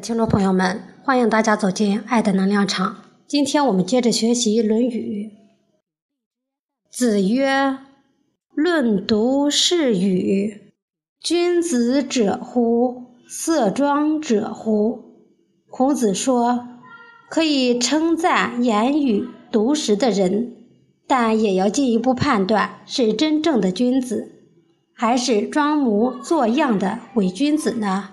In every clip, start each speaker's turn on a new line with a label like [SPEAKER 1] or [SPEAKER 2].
[SPEAKER 1] 听众朋友们，欢迎大家走进爱的能量场。今天我们接着学习《论语》。子曰：“论读是语，君子者乎？色庄者乎？”孔子说，可以称赞言语毒实的人，但也要进一步判断是真正的君子，还是装模作样的伪君子呢？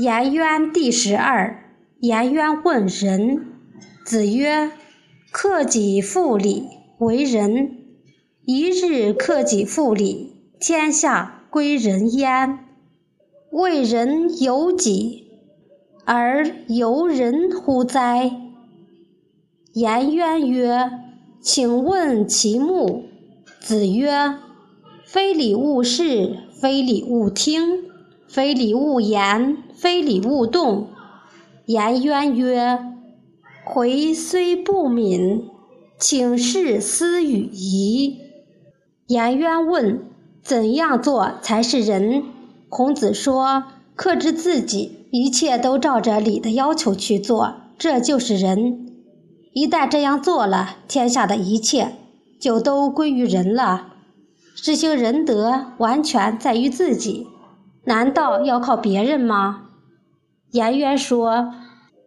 [SPEAKER 1] 颜渊第十二。颜渊问仁。子曰：“克己复礼，为仁。一日克己复礼，天下归仁焉。为人由己，而由人乎哉？”颜渊曰：“请问其目。”子曰：“非礼勿视，非礼勿听。”非礼勿言，非礼勿动。颜渊曰：“回虽不敏，请示斯语矣。”颜渊问：“怎样做才是仁？”孔子说：“克制自己，一切都照着礼的要求去做，这就是仁。一旦这样做了，天下的一切就都归于仁了。实行仁德，完全在于自己。”难道要靠别人吗？颜渊说：“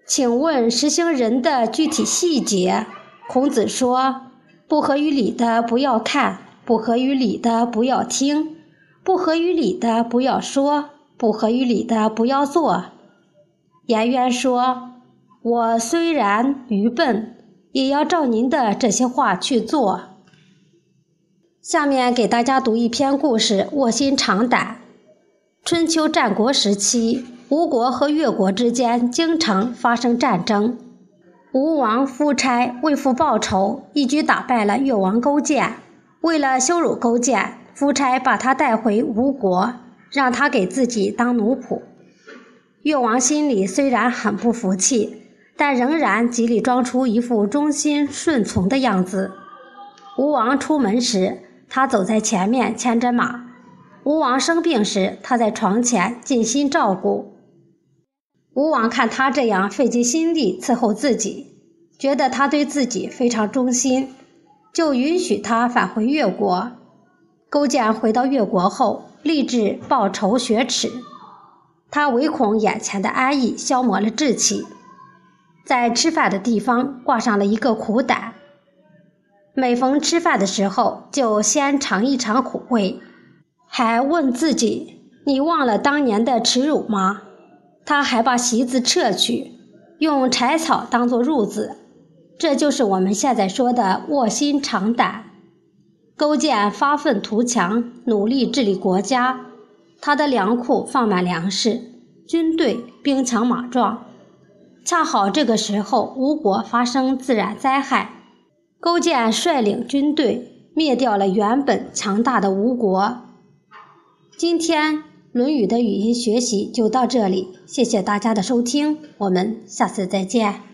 [SPEAKER 1] 请问实行仁的具体细节。”孔子说：“不合于理的不要看，不合于理的不要听，不合于理的不要说，不合于理的不要做。”颜渊说：“我虽然愚笨，也要照您的这些话去做。”下面给大家读一篇故事：卧薪尝胆。春秋战国时期，吴国和越国之间经常发生战争。吴王夫差为父报仇，一举打败了越王勾践。为了羞辱勾践，夫差把他带回吴国，让他给自己当奴仆。越王心里虽然很不服气，但仍然极力装出一副忠心顺从的样子。吴王出门时，他走在前面，牵着马。吴王生病时，他在床前尽心照顾。吴王看他这样费尽心力伺候自己，觉得他对自己非常忠心，就允许他返回越国。勾践回到越国后，立志报仇雪耻。他唯恐眼前的安逸消磨了志气，在吃饭的地方挂上了一个苦胆。每逢吃饭的时候，就先尝一尝苦味。还问自己：“你忘了当年的耻辱吗？”他还把席子撤去，用柴草当做褥子。这就是我们现在说的卧薪尝胆。勾践发愤图强，努力治理国家，他的粮库放满粮食，军队兵强马壮。恰好这个时候，吴国发生自然灾害，勾践率领军队灭掉了原本强大的吴国。今天《论语》的语音学习就到这里，谢谢大家的收听，我们下次再见。